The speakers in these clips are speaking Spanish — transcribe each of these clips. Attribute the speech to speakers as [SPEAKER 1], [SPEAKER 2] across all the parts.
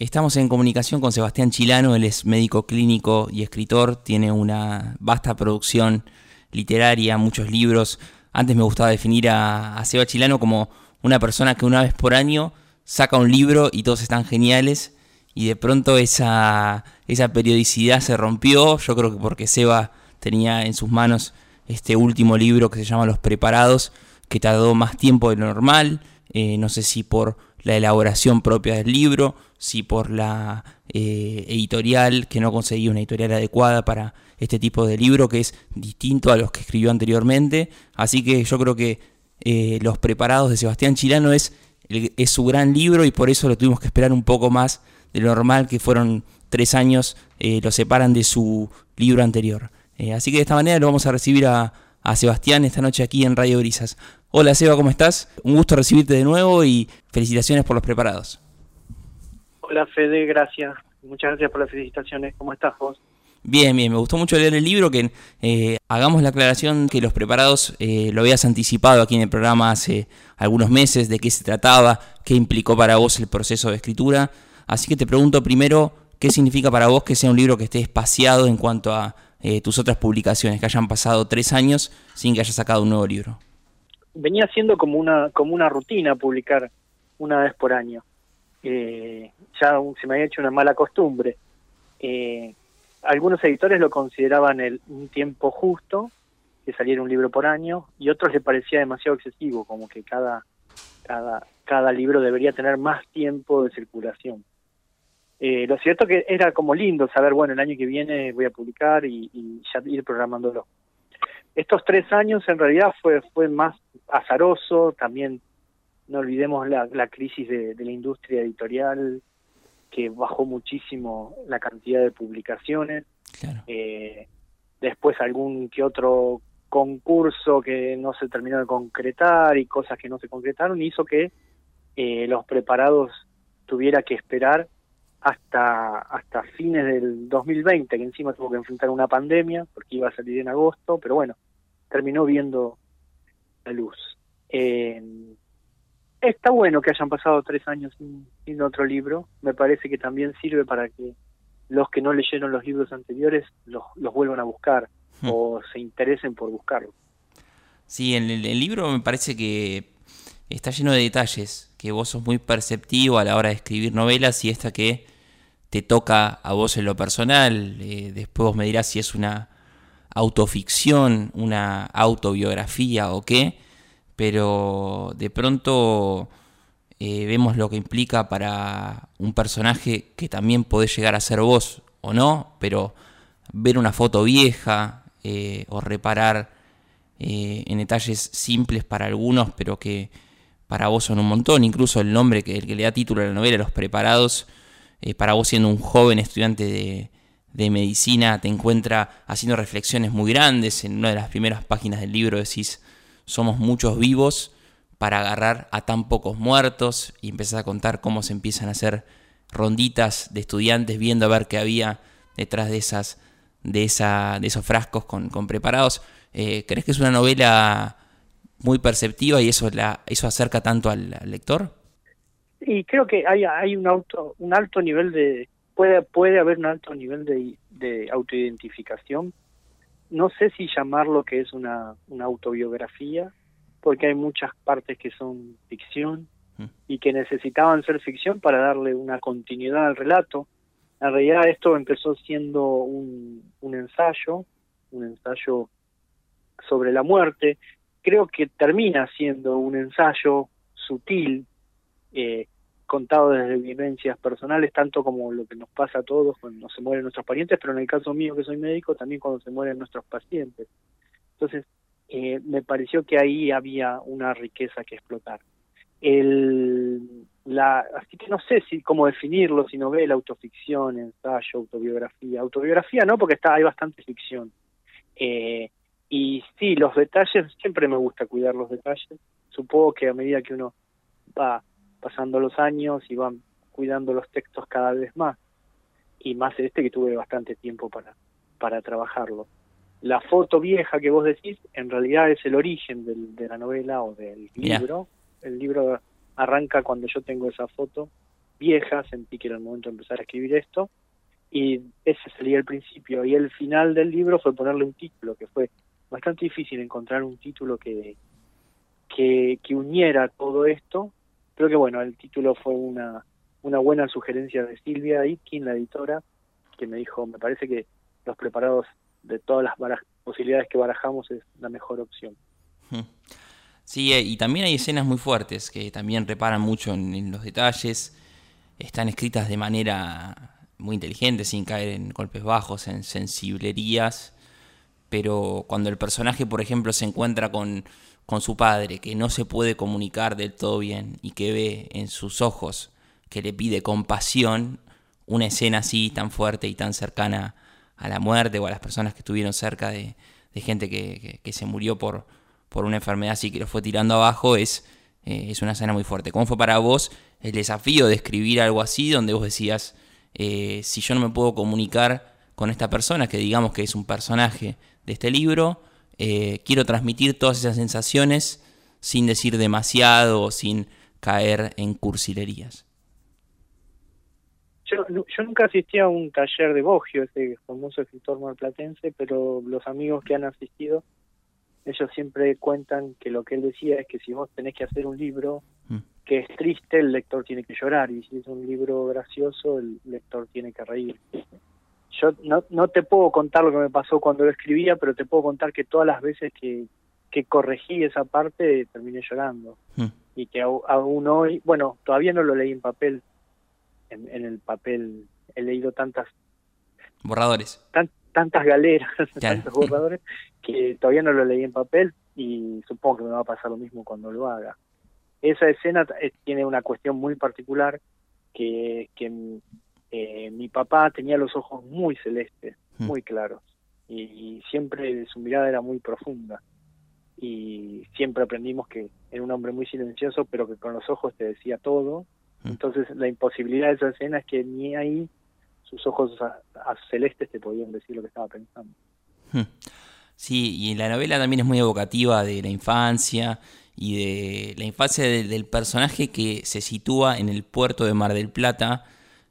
[SPEAKER 1] Estamos en comunicación con Sebastián Chilano, él es médico clínico y escritor, tiene una vasta producción literaria, muchos libros. Antes me gustaba definir a, a Seba Chilano como una persona que una vez por año saca un libro y todos están geniales y de pronto esa, esa periodicidad se rompió, yo creo que porque Seba tenía en sus manos este último libro que se llama Los Preparados, que tardó más tiempo de lo normal, eh, no sé si por la elaboración propia del libro, si por la eh, editorial, que no conseguía una editorial adecuada para este tipo de libro, que es distinto a los que escribió anteriormente. Así que yo creo que eh, Los Preparados de Sebastián Chilano es, es su gran libro y por eso lo tuvimos que esperar un poco más de lo normal, que fueron tres años, eh, lo separan de su libro anterior. así que de esta manera lo vamos a recibir a, a Sebastián esta noche aquí en Radio Brisas. Hola Seba, ¿cómo estás? Un gusto recibirte de nuevo y felicitaciones por los preparados.
[SPEAKER 2] Hola Fede, gracias. Muchas gracias por las felicitaciones. ¿Cómo estás vos?
[SPEAKER 1] Bien, bien, me gustó mucho leer el libro, que eh, hagamos la aclaración que los preparados eh, lo habías anticipado aquí en el programa hace algunos meses, de qué se trataba, qué implicó para vos el proceso de escritura. Así que te pregunto primero, ¿qué significa para vos que sea un libro que esté espaciado en cuanto a eh, tus otras publicaciones, que hayan pasado tres años sin que hayas sacado un nuevo libro?
[SPEAKER 2] Venía siendo como una, como una rutina publicar una vez por año eh, ya se me había hecho una mala costumbre. Eh, algunos editores lo consideraban el, un tiempo justo, que saliera un libro por año, y otros le parecía demasiado excesivo, como que cada, cada, cada libro debería tener más tiempo de circulación. Eh, lo cierto que era como lindo saber, bueno, el año que viene voy a publicar y, y ya ir programándolo. Estos tres años en realidad fue, fue más azaroso, también no olvidemos la, la crisis de, la industria editorial que bajó muchísimo la cantidad de publicaciones. Eh, después algún que otro concurso que no se terminó de concretar y cosas que no se concretaron hizo que eh, los preparados tuviera que esperar hasta hasta fines del 2020 que encima tuvo que enfrentar una pandemia porque iba a salir en agosto pero bueno terminó viendo la luz eh, Está bueno que hayan pasado tres años sin, otro libro. Me parece que también sirve para que los que no leyeron los libros anteriores los, vuelvan a buscar hmm. o se interesen por buscarlo.
[SPEAKER 1] Sí, el, el, libro me parece que está lleno de detalles, que vos sos muy perceptivo a la hora de escribir novelas y esta que te toca a vos en lo personal. Eh, después vos me dirás si es una autoficción, una autobiografía o qué pero de pronto eh, vemos lo que implica para un personaje que también podés llegar a ser vos o no, pero ver una foto vieja eh, o reparar eh, en detalles simples para algunos, pero que para vos son un montón, incluso el nombre que, el que le da título a la novela, Los Preparados, para vos siendo un joven estudiante de, de medicina, te encuentra haciendo reflexiones muy grandes, en una de las primeras páginas del libro decís, somos muchos vivos para agarrar a tan pocos muertos y empezar a contar cómo se empiezan a hacer ronditas de estudiantes viendo a ver qué había detrás de esas de esa de esos frascos con, preparados. Eh, crees que es una novela muy perceptiva y eso la eso acerca tanto al, lector
[SPEAKER 2] y creo que hay hay un auto un alto nivel de puede puede haber un alto nivel de, de autoidentificación no sé si llamarlo que es una, una autobiografía, porque hay muchas partes que son ficción mm. y que necesitaban ser ficción para darle una continuidad al relato. En realidad esto empezó siendo un, un ensayo, un ensayo sobre la muerte. Creo que termina siendo un ensayo sutil, eh, contado desde vivencias personales, tanto como lo que nos pasa a todos cuando se mueren nuestros parientes, pero en el caso mío que soy médico, también cuando se mueren nuestros pacientes. Entonces, eh, me pareció que ahí había una riqueza que explotar. El, la, así que no sé si cómo definirlo, si novela, autoficción, ensayo, autobiografía. Autobiografía no, porque está hay bastante ficción. Eh, y sí, los detalles, siempre me gusta cuidar los detalles. Supongo que a medida que uno va pasando los años y van cuidando los textos cada vez más y más este que tuve bastante tiempo para para trabajarlo la foto vieja que vos decís en realidad es el origen del, de la novela o del libro el libro arranca cuando yo tengo esa foto vieja, sentí que era el momento de empezar a escribir esto, y ese sería el principio. Y el final del libro fue ponerle un título, que fue bastante difícil encontrar un título que, que, que uniera todo esto. Creo que bueno, el título fue una, una buena sugerencia de Silvia Itkin, la editora, que me dijo, me parece que los preparados de todas las posibilidades que barajamos es la mejor opción.
[SPEAKER 1] Sí, eh, y también hay escenas muy fuertes que también reparan mucho en, los detalles, están escritas de manera muy inteligente, sin caer en golpes bajos, en sensiblerías, pero cuando el personaje, por ejemplo, se encuentra con, con su padre, que no se puede comunicar del todo bien y que ve en sus ojos que le pide compasión, una escena así tan fuerte y tan cercana a la muerte o a las personas que estuvieron cerca de, gente que, se murió por, por una enfermedad así que lo fue tirando abajo, es, eh, es una escena muy fuerte. ¿Cómo fue para vos el desafío de escribir algo así donde vos decías, eh, si yo no me puedo comunicar con esta persona, que digamos que es un personaje de este libro, eh, quiero transmitir todas esas sensaciones sin decir demasiado o sin caer en cursilerías?
[SPEAKER 2] Yo, yo nunca asistí a un taller de Bogio, ese famoso escritor marplatense, pero los amigos que han asistido, ellos siempre cuentan que lo que él decía es que si vos tenés que hacer un libro mm. que es triste, el lector tiene que llorar, y si es un libro gracioso, el lector tiene que reír. Yo no, no te puedo contar lo que me pasó cuando lo escribía, pero te puedo contar que todas las veces que, que corregí esa parte terminé llorando. Mm. Y que aún hoy, bueno, todavía no lo leí en papel, en, el papel he leído tantas
[SPEAKER 1] borradores
[SPEAKER 2] tantas galeras tantos borradores que todavía no lo leí en papel y supongo que me va a pasar lo mismo cuando lo haga esa escena eh, tiene una cuestión muy particular que, que eh, mi papá tenía los ojos muy celestes hmm. muy claros y, siempre su mirada era muy profunda y siempre aprendimos que era un hombre muy silencioso pero que con los ojos te decía todo Mm. Entonces la imposibilidad de esa escena es que ni ahí sus ojos a, celestes te podían decir lo que estaba pensando.
[SPEAKER 1] Hmm. Sí, y la novela también es muy evocativa de la infancia y de la infancia del personaje que se sitúa en el puerto de Mar del Plata,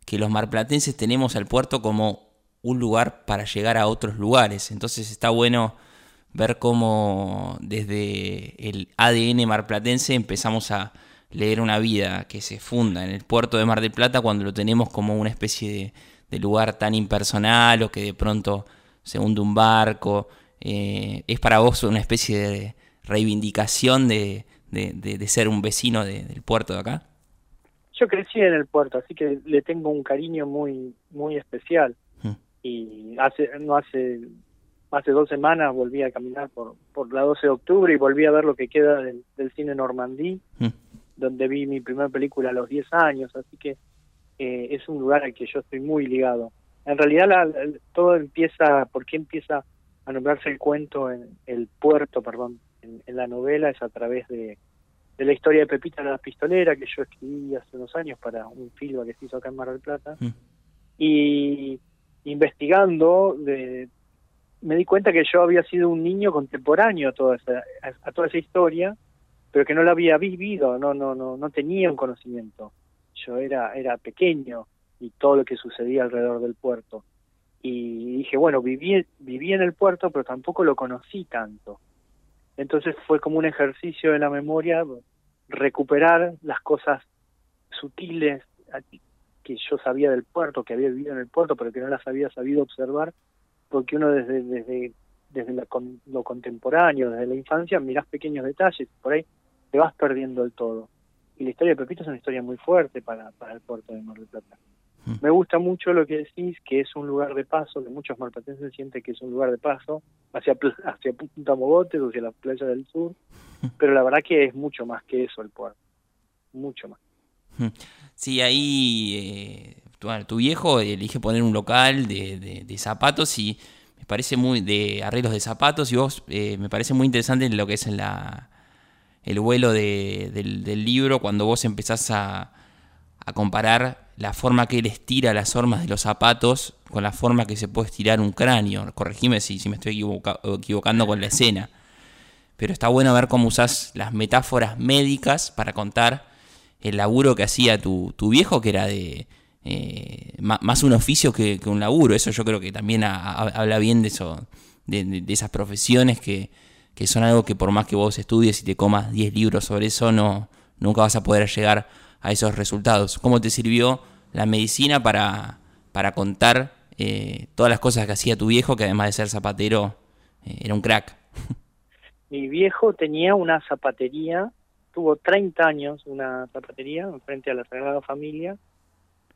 [SPEAKER 1] que los marplatenses tenemos al puerto como un lugar para llegar a otros lugares. Entonces está bueno ver cómo desde el ADN marplatense empezamos a, leer una vida que se funda en el puerto de Mar del Plata cuando lo tenemos como una especie de, lugar tan impersonal o que de pronto se hunde un barco. Eh, ¿Es para vos una especie de reivindicación de, de, ser un vecino del puerto de acá?
[SPEAKER 2] Yo crecí en el puerto, así que le tengo un cariño muy muy especial. Hmm. Y hace no hace hace dos semanas volví a caminar por, por la 12 de octubre y volví a ver lo que queda del, cine Normandí. Hmm donde vi mi primera película a los 10 años, así que eh, es un lugar al que yo estoy muy ligado. En realidad todo empieza, ¿por qué empieza a nombrarse el cuento en el puerto, perdón, en, la novela? Es a través de, la historia de Pepita la Pistolera que yo escribí hace unos años para un film que se hizo acá en Mar del Plata. Mm. Y investigando, de, me di cuenta que yo había sido un niño contemporáneo a toda esa, a toda esa historia pero que no lo había vivido, no, no, no, no tenía un conocimiento. Yo era, era pequeño y todo lo que sucedía alrededor del puerto. Y dije, bueno, viví, viví en el puerto, pero tampoco lo conocí tanto. Entonces fue como un ejercicio de la memoria recuperar las cosas sutiles que yo sabía del puerto, que había vivido en el puerto, pero que no las había sabido observar, porque uno desde, desde, desde lo contemporáneo, desde la infancia, mirás pequeños detalles, por ahí te vas perdiendo el todo. Y la historia de Pepito es una historia muy fuerte para, para el puerto de Mar del Plata. Hmm. Me gusta mucho lo que decís, que es un lugar de paso, que muchos marplatenses sienten que es un lugar de paso hacia, hacia Punta Mogotes o hacia la playa del sur, hmm. pero la verdad que es mucho más que eso el puerto, mucho más.
[SPEAKER 1] Hmm. Sí, ahí eh, tu, viejo elige poner un local de, de, zapatos y me parece muy de arreglos de zapatos y vos eh, me parece muy interesante lo que es en la el vuelo del, libro cuando vos empezás a, comparar la forma que él estira las formas de los zapatos con la forma que se puede estirar un cráneo. Corregime si, si me estoy equivocando con la escena. Pero está bueno ver cómo usás las metáforas médicas para contar el laburo que hacía tu, tu viejo, que era de eh, más, un oficio que, un laburo. Eso yo creo que también habla bien de eso, de, esas profesiones que, que, son algo que por más que vos estudies y te comas 10 libros sobre eso, no, nunca vas a poder llegar a esos resultados. ¿Cómo te sirvió la medicina para, para contar eh, todas las cosas que hacía tu viejo, que además de ser zapatero, eh, era un crack?
[SPEAKER 2] Mi viejo tenía una zapatería, tuvo 30 años una zapatería frente a la Sagrada Familia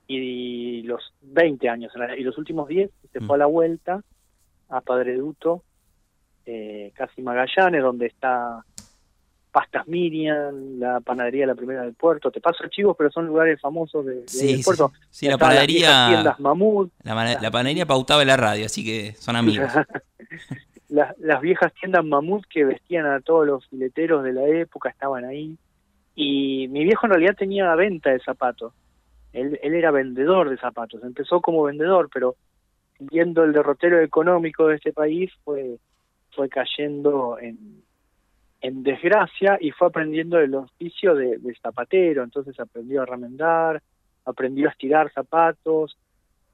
[SPEAKER 2] y los 20 años y los últimos 10 se fue a la vuelta a Padre Duto, eh, casi Magallanes, donde está Pastas Miriam, la panadería La Primera del Puerto. Te paso archivos, pero son lugares famosos de, del puerto.
[SPEAKER 1] Sí, la panadería. tiendas Mamut. La, panadería pautaba en la radio, así que son amigos.
[SPEAKER 2] las, las viejas tiendas Mamut que vestían a todos los fileteros de la época estaban ahí. Y mi viejo en realidad tenía venta de zapatos. Él, él era vendedor de zapatos. Empezó como vendedor, pero viendo el derrotero económico de este país fue fue cayendo en, en desgracia y fue aprendiendo el oficio de, zapatero, entonces aprendió a remendar, aprendió a estirar zapatos,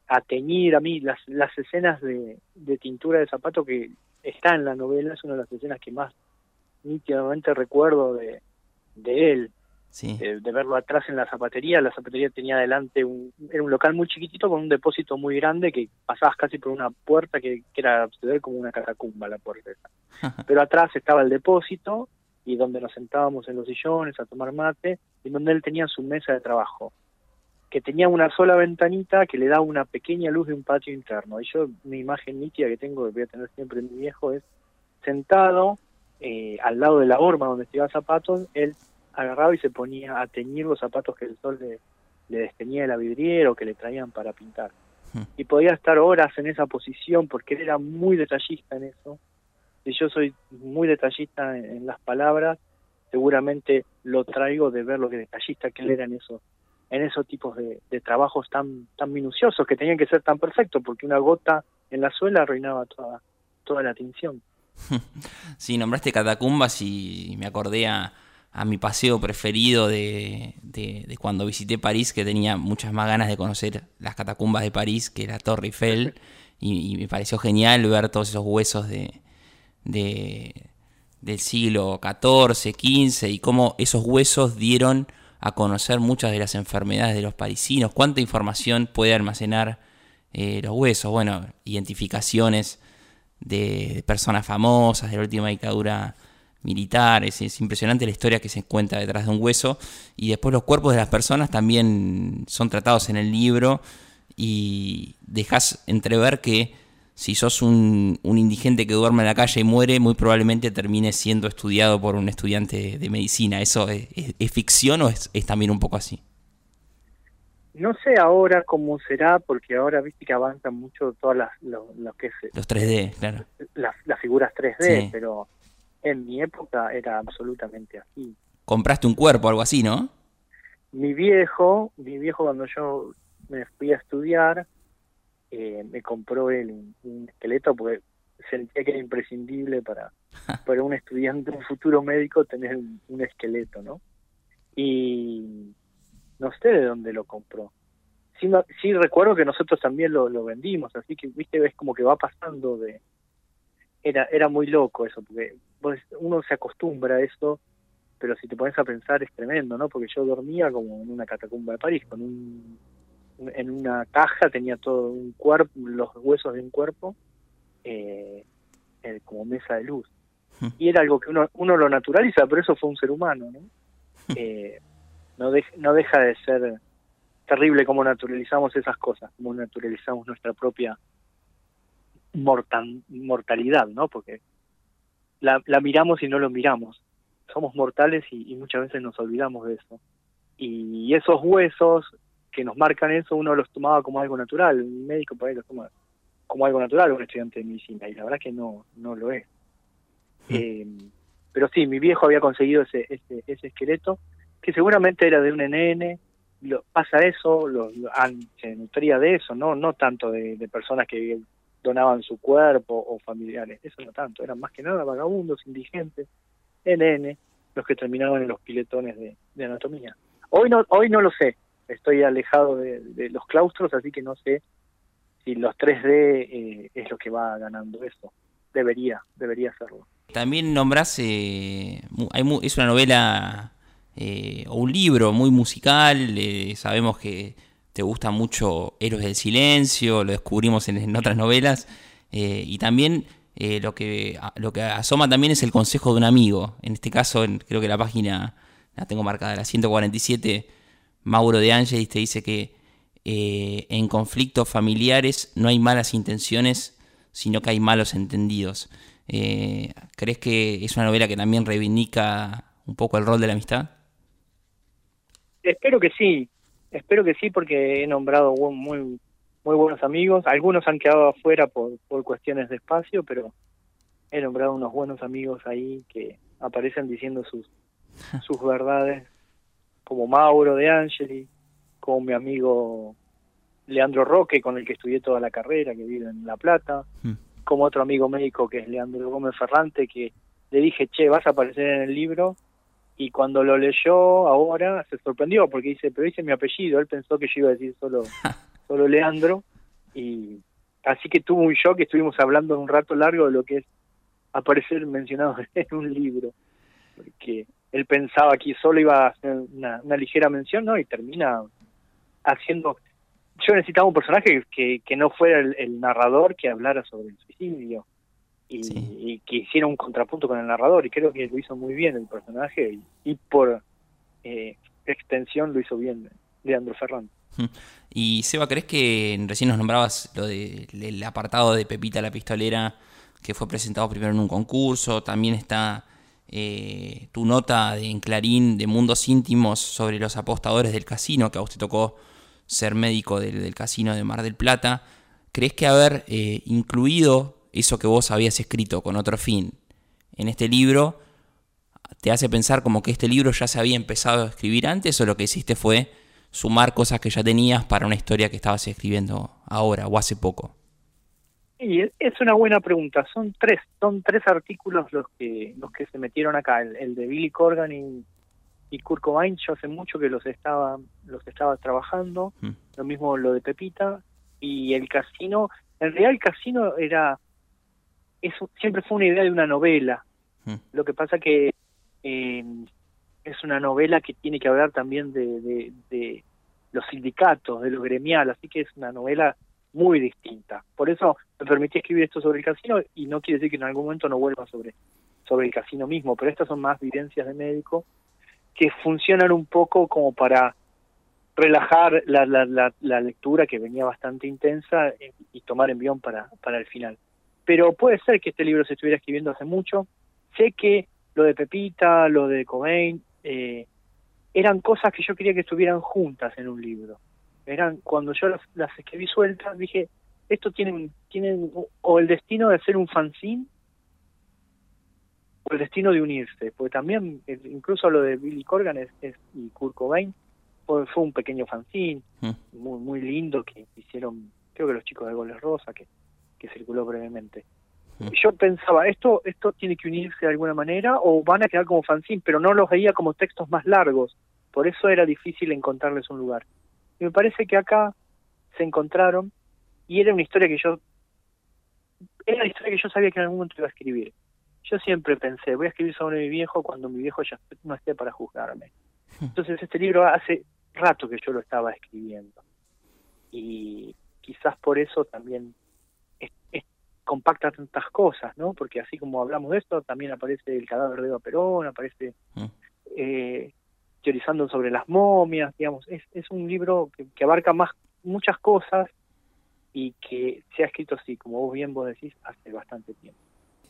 [SPEAKER 2] a teñir, a mí las, las escenas de, de tintura de zapato que está en la novela es una de las escenas que más nítidamente recuerdo de, de él de, verlo atrás en la zapatería. La zapatería tenía adelante un, era un local muy chiquitito con un depósito muy grande que pasabas casi por una puerta que, que era como una catacumba la puerta. Pero atrás estaba el depósito y donde nos sentábamos en los sillones a tomar mate y donde él tenía su mesa de trabajo que tenía una sola ventanita que le daba una pequeña luz de un patio interno. Y yo, mi imagen nítida que tengo, que voy a tener siempre en mi viejo, es sentado eh, al lado de la horma donde estaba zapatos, él agarraba y se ponía a teñir los zapatos que el sol le, le desteñía de la vidriera o que le traían para pintar. Hmm. Y podía estar horas en esa posición porque él era muy detallista en eso. Y yo soy muy detallista en, las palabras, seguramente lo traigo de ver lo que detallista que él era en eso en esos tipos de, de, trabajos tan tan minuciosos que tenían que ser tan perfectos porque una gota en la suela arruinaba toda toda la tinción.
[SPEAKER 1] Sí, nombraste catacumbas y me acordé a, a mi paseo preferido de, cuando visité París, que tenía muchas más ganas de conocer las catacumbas de París que la Torre Eiffel, y, me pareció genial ver todos esos huesos de, del siglo XIV, XV, y cómo esos huesos dieron a conocer muchas de las enfermedades de los parisinos, cuánta información puede almacenar eh, los huesos, bueno, identificaciones de personas famosas de la última dictadura militares, es impresionante la historia que se encuentra detrás de un hueso y después los cuerpos de las personas también son tratados en el libro y dejas entrever que si sos un, indigente que duerme en la calle y muere, muy probablemente termine siendo estudiado por un estudiante de medicina. ¿Eso es, ficción o es, también un poco así?
[SPEAKER 2] No sé ahora cómo será, porque ahora viste que avanzan mucho todas las lo, que es,
[SPEAKER 1] los 3D, claro.
[SPEAKER 2] Las, figuras 3D, pero en mi época era absolutamente así.
[SPEAKER 1] Compraste un cuerpo, algo así, ¿no?
[SPEAKER 2] Mi viejo, mi viejo cuando yo me fui a estudiar, eh, me compró él un, esqueleto porque sentía que era imprescindible para, para un estudiante, un futuro médico, tener un, esqueleto, ¿no? Y no sé de dónde lo compró. Sí, sí recuerdo que nosotros también lo, lo vendimos, así que, viste, ves como que va pasando de... Era, era muy loco eso, porque uno se acostumbra a eso, pero si te pones a pensar es tremendo, ¿no? Porque yo dormía como en una catacumba de París, con un, en una caja tenía todo un cuerpo, los huesos de un cuerpo, eh, eh, como mesa de luz. Hmm. Y era algo que uno, uno lo naturaliza, pero eso fue un ser humano, ¿no? Hmm. Eh, no, no deja de ser terrible como naturalizamos esas cosas, como naturalizamos nuestra propia mortal, mortalidad, ¿no? Porque la, miramos y no lo miramos. Somos mortales y, muchas veces nos olvidamos de eso. Y esos huesos que nos marcan eso, uno los tomaba como algo natural. Un médico por ahí los toma como algo natural un estudiante de medicina, y la verdad que no, no lo es. Hmm. Eh, pero sí, mi viejo había conseguido ese, ese, ese esqueleto, que seguramente era de un NN, lo, pasa eso, lo, se nutría de eso, no no tanto de, de personas que donaban su cuerpo o familiares, eso no tanto, eran más que nada vagabundos, indigentes, NN, los que terminaban en los piletones de, anatomía. Hoy no, hoy no lo sé, estoy alejado de, los claustros, así que no sé si los 3D eh, es lo que va ganando eso. Debería, debería serlo.
[SPEAKER 1] También nombras, eh, es una novela eh, o un libro muy musical, sabemos que te gusta mucho Héroes del Silencio, lo descubrimos en, otras novelas, y también lo, que, lo que asoma también es el consejo de un amigo, en este caso creo que la página la tengo marcada, la 147, Mauro de Ángeles te dice que eh, en conflictos familiares no hay malas intenciones, sino que hay malos entendidos. Eh, ¿Crees que es una novela que también reivindica un poco el rol de la amistad?
[SPEAKER 2] Espero que sí, espero que sí porque he nombrado muy, muy buenos amigos, algunos han quedado afuera por, por cuestiones de espacio, pero he nombrado unos buenos amigos ahí que aparecen diciendo sus sus verdades, como Mauro de Angeli, como mi amigo Leandro Roque, con el que estudié toda la carrera, que vive en La Plata, hmm. como otro amigo médico que es Leandro Gómez Ferrante, que le dije, che, vas a aparecer en el libro, y cuando lo leyó ahora se sorprendió porque dice, pero dice mi apellido, él pensó que yo iba a decir solo, solo Leandro, y así que tuvo un shock, estuvimos hablando un rato largo de lo que es aparecer mencionado en un libro, porque él pensaba que solo iba a hacer una, ligera mención, ¿no? Y termina haciendo... Yo necesitaba un personaje que, que no fuera el, narrador que hablara sobre el suicidio y, que hiciera un contrapunto con el narrador y creo que lo hizo muy bien el personaje y, por eh, extensión lo hizo bien Leandro Ferrando.
[SPEAKER 1] Y Seba, ¿crees que recién nos nombrabas lo del apartado de Pepita la Pistolera que fue presentado primero en un concurso? También está eh, tu nota en Clarín de Mundos Íntimos sobre los apostadores del casino, que a usted tocó ser médico del, casino de Mar del Plata. ¿Crees que haber eh, incluido eso que vos habías escrito con otro fin en este libro te hace pensar como que este libro ya se había empezado a escribir antes o lo que hiciste fue sumar cosas que ya tenías para una historia que estabas escribiendo ahora o hace poco?
[SPEAKER 2] Y es una buena pregunta. Son tres, son tres artículos los que los que se metieron acá. El, de Billy Corgan y, y Kurt Cobain. Yo hace mucho que los estaba los estaba trabajando. Mm. Lo mismo lo de Pepita y el casino. En realidad el casino era eso siempre fue una idea de una novela. Mm. Lo que pasa que eh, es una novela que tiene que hablar también de, de, de los sindicatos, de lo gremial. Así que es una novela muy distinta. Por eso me permití escribir esto sobre el casino y no quiere decir que en algún momento no vuelva sobre, sobre el casino mismo, pero estas son más vivencias de médico que funcionan un poco como para relajar la, la, la, lectura que venía bastante intensa y, tomar envión para, para el final. Pero puede ser que este libro se estuviera escribiendo hace mucho. Sé que lo de Pepita, lo de Cobain, eh, eran cosas que yo quería que estuvieran juntas en un libro eran cuando yo las, escribí sueltas, dije, esto tiene, tiene o el destino de ser un fanzine o el destino de unirse, porque también incluso lo de Billy Corgan es, y Kurt Cobain fue, un pequeño fanzine mm. muy muy lindo que hicieron, creo que los chicos de Goles Rosa, que, que circuló brevemente. Yo pensaba, esto esto tiene que unirse de alguna manera o van a quedar como fanzine, pero no los veía como textos más largos, por eso era difícil encontrarles un lugar. Y me parece que acá se encontraron y era una historia que yo era la historia que yo sabía que en algún momento iba a escribir. Yo siempre pensé, voy a escribir sobre mi viejo cuando mi viejo ya no esté para juzgarme. Entonces este libro hace rato que yo lo estaba escribiendo. Y quizás por eso también compacta tantas cosas, ¿no? Porque así como hablamos de esto, también aparece el cadáver de Eva Perón, aparece mm. eh, teorizando sobre las momias, digamos, es, es un libro que, abarca más muchas cosas y que se ha escrito así, como vos bien vos decís, hace bastante tiempo.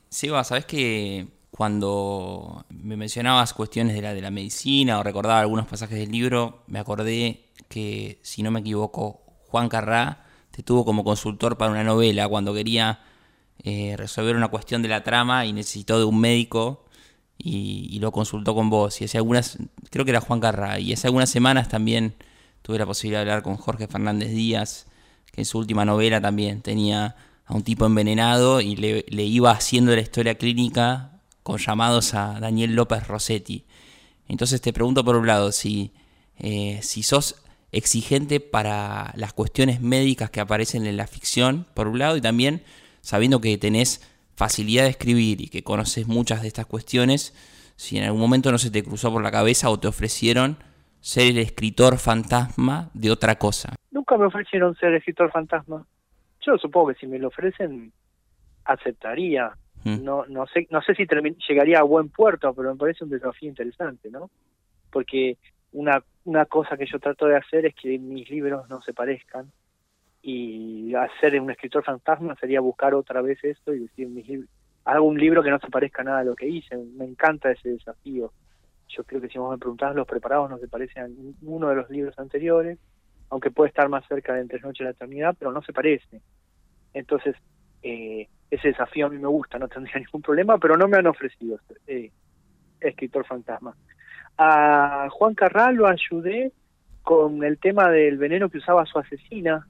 [SPEAKER 1] Seba, sabes que cuando me mencionabas cuestiones de la, de la medicina o recordaba algunos pasajes del libro, me acordé que, si no me equivoco, Juan Carrá te tuvo como consultor para una novela cuando quería eh, resolver una cuestión de la trama y necesitó de un médico y, lo consultó con vos. Y hace algunas, creo que era Juan Carra, y hace algunas semanas también tuve la posibilidad de hablar con Jorge Fernández Díaz, que en su última novela también tenía a un tipo envenenado y le, iba haciendo la historia clínica con llamados a Daniel López Rossetti. Entonces te pregunto por un lado si eh, si sos exigente para las cuestiones médicas que aparecen en la ficción, por un lado, y también sabiendo que tenés facilidad de escribir y que conoces muchas de estas cuestiones, si en algún momento no se te cruzó por la cabeza o te ofrecieron ser el escritor fantasma de otra cosa.
[SPEAKER 2] Nunca me ofrecieron ser escritor fantasma. Yo supongo que si me lo ofrecen, aceptaría. Mm. No, no sé, no sé si llegaría a buen puerto, pero me parece un desafío interesante, ¿no? Porque una, una cosa que yo trato de hacer es que mis libros no se parezcan y hacer un escritor fantasma sería buscar otra vez esto y decir mis hago un libro que no se parezca nada a lo que hice me encanta ese desafío. Yo creo que si vos me preguntás los preparados no se parecen a uno de los libros anteriores aunque puede estar más cerca de Entre Noches y la Eternidad pero no se parece. Entonces eh, ese desafío a mí me gusta no tendría ningún problema pero no me han ofrecido eh, escritor fantasma. A Juan Carral lo ayudé con el tema del veneno que usaba su asesina,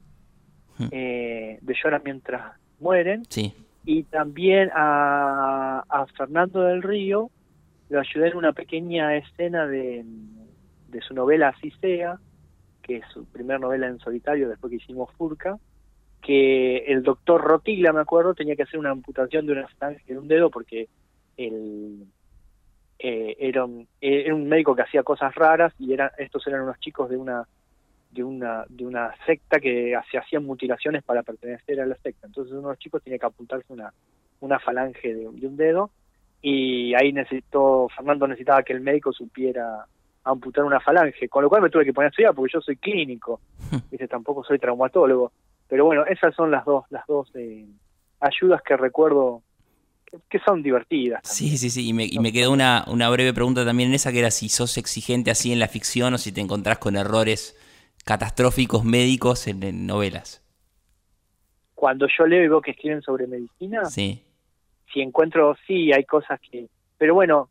[SPEAKER 2] eh, de Llora mientras mueren.
[SPEAKER 1] Sí.
[SPEAKER 2] Y también a, a, Fernando del Río lo ayudé en una pequeña escena de, de su novela Así sea, que es su primera novela en solitario después que hicimos Furca, que el doctor Rotila, me acuerdo, tenía que hacer una amputación de una de un dedo porque el, eh, era, un, era, un, médico que hacía cosas raras y era, estos eran unos chicos de una de una de una secta que se hacían mutilaciones para pertenecer a la secta entonces uno de los chicos tenía que apuntarse una una falange de, un dedo y ahí necesitó Fernando necesitaba que el médico supiera amputar una falange con lo cual me tuve que poner a estudiar porque yo soy clínico dice tampoco soy traumatólogo pero bueno esas son las dos las dos eh, ayudas que recuerdo que son divertidas.
[SPEAKER 1] Sí, sí, sí. Y me, y me quedó una, una breve pregunta también en esa, que era si sos exigente así en la ficción o si te encontrás con errores catastróficos médicos en, novelas.
[SPEAKER 2] Cuando yo leo y veo que escriben sobre medicina,
[SPEAKER 1] sí.
[SPEAKER 2] si encuentro, sí, hay cosas que... Pero bueno,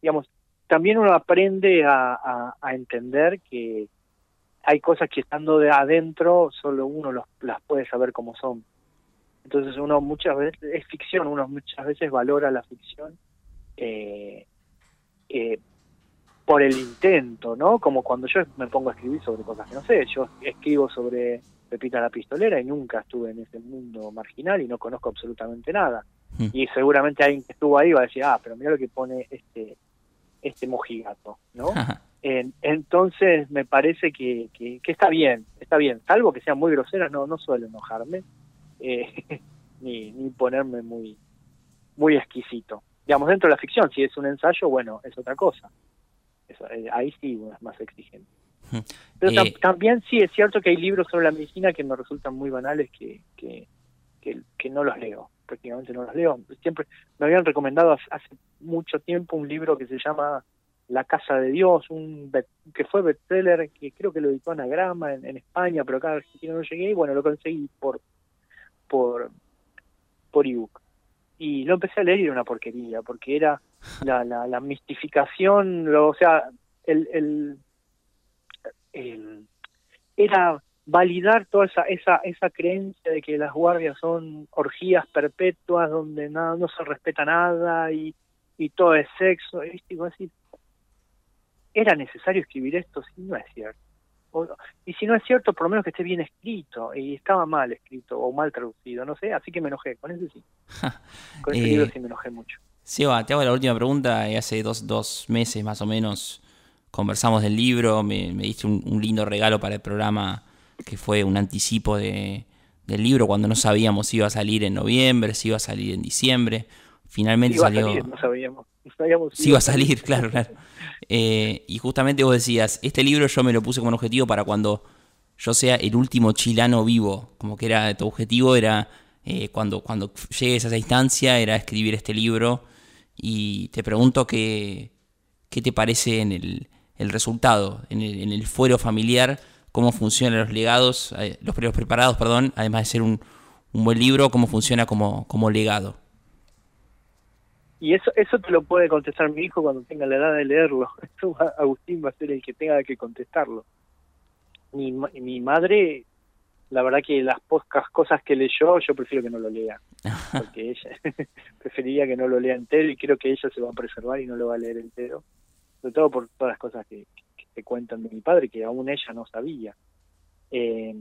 [SPEAKER 2] digamos, también uno aprende a, a, entender que hay cosas que estando de adentro solo uno los, las puede saber cómo son. Entonces uno muchas veces, es ficción, uno muchas veces valora la ficción eh, eh, por el intento, ¿no? Como cuando yo me pongo a escribir sobre cosas que no sé, yo escribo sobre Pepita la Pistolera y nunca estuve en ese mundo marginal y no conozco absolutamente nada. Hmm. Y seguramente alguien que estuvo ahí va a decir, ah, pero mira lo que pone este este mojigato, ¿no? entonces me parece que, que, que, está bien, está bien, salvo que sean muy groseras, no, no suelo enojarme, eh, ni, ni ponerme muy, muy exquisito. Digamos, dentro de la ficción, si es un ensayo, bueno, es otra cosa. Eh, ahí sí es más exigente. Pero eh, también sí es cierto que hay libros sobre la medicina que me resultan muy banales que, que, que, no los leo, prácticamente no los leo. Siempre me habían recomendado hace, mucho tiempo un libro que se llama La Casa de Dios, un que fue bestseller, que creo que lo editó Anagrama en, en España, pero acá en Argentina no llegué y bueno, lo conseguí por por, por ebook. Y lo empecé a leer y era una porquería, porque era la, la, la mistificación, lo, o sea, el, el, el, era validar toda esa, esa, esa creencia de que las guardias son orgías perpetuas donde nada, no se respeta nada y, y todo es sexo. Y digo así, ¿era necesario escribir esto? Sí, no es cierto y si no es cierto, por lo menos que esté bien escrito, y estaba mal escrito o mal traducido, no sé, así que me enojé, con ese sí. con ese libro eh, sí me enojé mucho.
[SPEAKER 1] Seba, te hago la última pregunta, hace dos, dos meses más o menos conversamos del libro, me, diste un, lindo regalo para el programa que fue un anticipo de, del libro cuando no sabíamos si iba a salir en noviembre, si iba a salir en diciembre. Finalmente salió.
[SPEAKER 2] no sabíamos. No
[SPEAKER 1] si iba a salir, claro, claro. Eh, y justamente vos decías, este libro yo me lo puse como un objetivo para cuando yo sea el último chilano vivo, como que era tu objetivo era eh, cuando, cuando llegues a esa instancia, era escribir este libro. Y te pregunto qué, qué te parece en el, el resultado, en el, en el, fuero familiar, cómo funcionan los legados, eh, los primeros preparados, perdón, además de ser un, un buen libro, cómo funciona como, como legado.
[SPEAKER 2] Y eso eso te lo puede contestar mi hijo cuando tenga la edad de leerlo. Agustín va a ser el que tenga que contestarlo. Mi, mi madre, la verdad que las pocas cosas que leyó, yo prefiero que no lo lea. Porque ella preferiría que no lo lea entero y creo que ella se va a preservar y no lo va a leer entero. Sobre todo por todas las cosas que, que cuentan de mi padre que aún ella no sabía. Eh,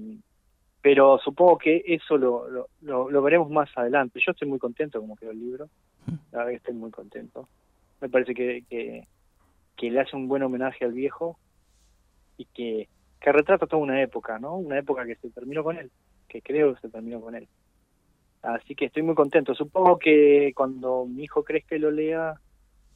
[SPEAKER 2] pero supongo que eso lo, lo, lo, veremos más adelante. Yo estoy muy contento como quedó el libro, la verdad que estoy muy contento. Me parece que, que, que le hace un buen homenaje al viejo y que, que retrata toda una época, ¿no? Una época que se terminó con él, que creo que se terminó con él. Así que estoy muy contento. Supongo que cuando mi hijo crezca y lo lea,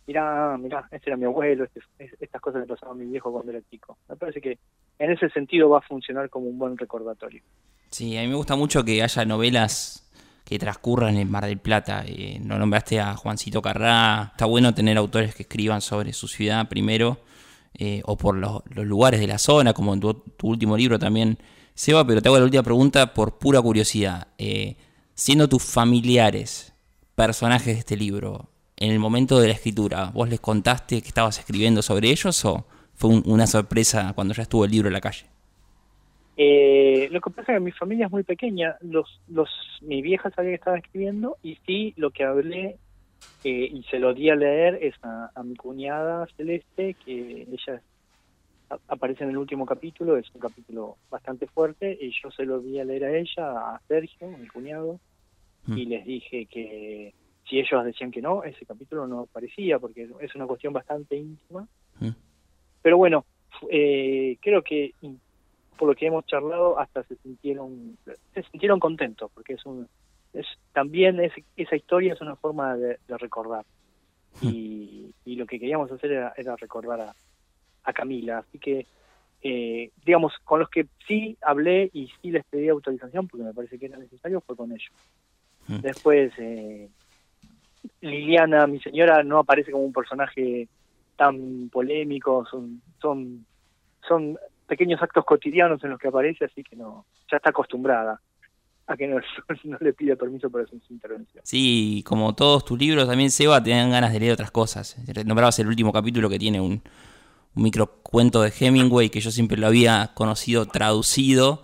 [SPEAKER 2] mirá, mirá, este era mi abuelo, este, estas cosas le pasaban a mi viejo cuando era chico. Me parece que en ese sentido va a funcionar como un buen recordatorio.
[SPEAKER 1] Sí, a mí me gusta mucho que haya novelas que transcurran en Mar del Plata. Eh, no nombraste a Juancito Carrá. Está bueno tener autores que escriban sobre su ciudad primero eh, o por los, lugares de la zona, como en tu, último libro también, Seba. Pero te hago la última pregunta por pura curiosidad. Eh, siendo tus familiares personajes de este libro, en el momento de la escritura, ¿vos les contaste que estabas escribiendo sobre ellos o fue una sorpresa cuando ya estuvo el libro en la calle?
[SPEAKER 2] Eh, lo que pasa es que mi familia es muy pequeña, los, los, mi vieja sabía que estaba escribiendo y sí, lo que hablé eh, y se lo di a leer es a, mi cuñada Celeste, que ella aparece en el último capítulo, es un capítulo bastante fuerte, y yo se lo di a leer a ella, a Sergio, mi cuñado, mm. y les dije que si ellos decían que no, ese capítulo no aparecía porque es una cuestión bastante íntima. Mm. Pero bueno, eh, creo que por lo que hemos charlado hasta se sintieron se sintieron contentos porque es un es también es, esa historia es una forma de, recordar. Mm. y, y, lo que queríamos hacer era, era recordar a, a, Camila. Así que eh, digamos con los que sí hablé y sí les pedí autorización porque me parece que era necesario fue con ellos. Mm. después eh, Liliana, mi señora, no aparece como un personaje tan polémico, son, son, son pequeños actos cotidianos en los que aparece, así que no, ya está acostumbrada a que no, le pida permiso para su intervención.
[SPEAKER 1] Sí, como todos tus libros, también Seba, te dan ganas de leer otras cosas. Nombrabas el último capítulo que tiene un, un microcuento de Hemingway que yo siempre lo había conocido traducido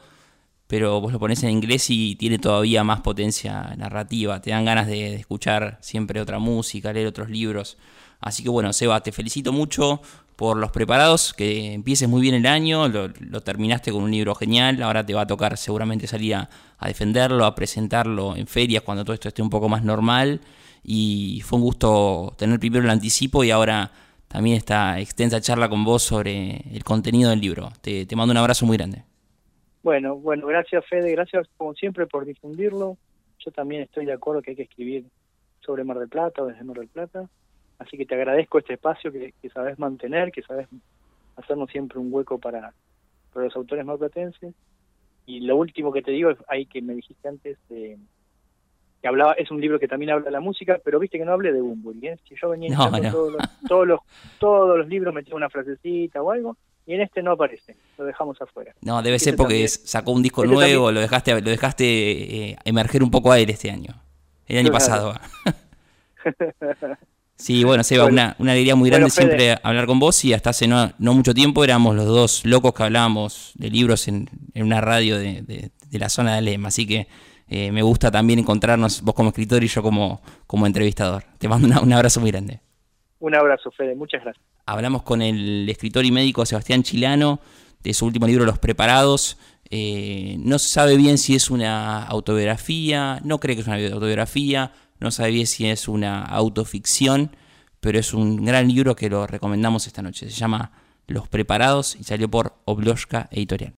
[SPEAKER 1] pero vos lo pones en inglés y tiene todavía más potencia narrativa, te dan ganas de, escuchar siempre otra música, leer otros libros. Así que bueno, Seba, te felicito mucho por los preparados, que empieces muy bien el año, lo, terminaste con un libro genial, ahora te va a tocar seguramente salir a, defenderlo, a presentarlo en ferias cuando todo esto esté un poco más normal. Y fue un gusto tener primero el anticipo y ahora también esta extensa charla con vos sobre el contenido del libro. te mando un abrazo muy grande.
[SPEAKER 2] Bueno, bueno, gracias Fede, gracias como siempre por difundirlo. Yo también estoy de acuerdo que hay que escribir sobre Mar del Plata o desde Mar del Plata. Así que te agradezco este espacio que, sabes mantener, que sabes hacernos siempre un hueco para, para los autores marplatenses. Y lo último que te digo es ahí que me dijiste antes que hablaba es un libro que también habla de la música, pero viste que no hablé de Bumburi. ¿eh? Si yo venía todos, los, todos, los, todos los libros metía una frasecita o algo, y en este no aparece, lo dejamos afuera.
[SPEAKER 1] No, debe ser porque sacó un disco nuevo, lo dejaste, lo dejaste eh, emerger un poco a él este año, el año pasado. sí, bueno, Seba, Una, una alegría muy grande siempre hablar con vos y hasta hace no, mucho tiempo éramos los dos locos que hablábamos de libros en, una radio de, la zona de Alem, así que eh, me gusta también encontrarnos vos como escritor y yo como, como entrevistador. Te mando un abrazo muy grande.
[SPEAKER 2] Un abrazo, Fede, muchas gracias.
[SPEAKER 1] Hablamos con el escritor y médico Sebastián Chilano de su último libro Los Preparados. Eh, no se sabe bien si es una autobiografía, no cree que es una autobiografía, no sabe bien si es una autoficción, pero es un gran libro que lo recomendamos esta noche. Se llama Los Preparados y salió por Obloshka Editorial.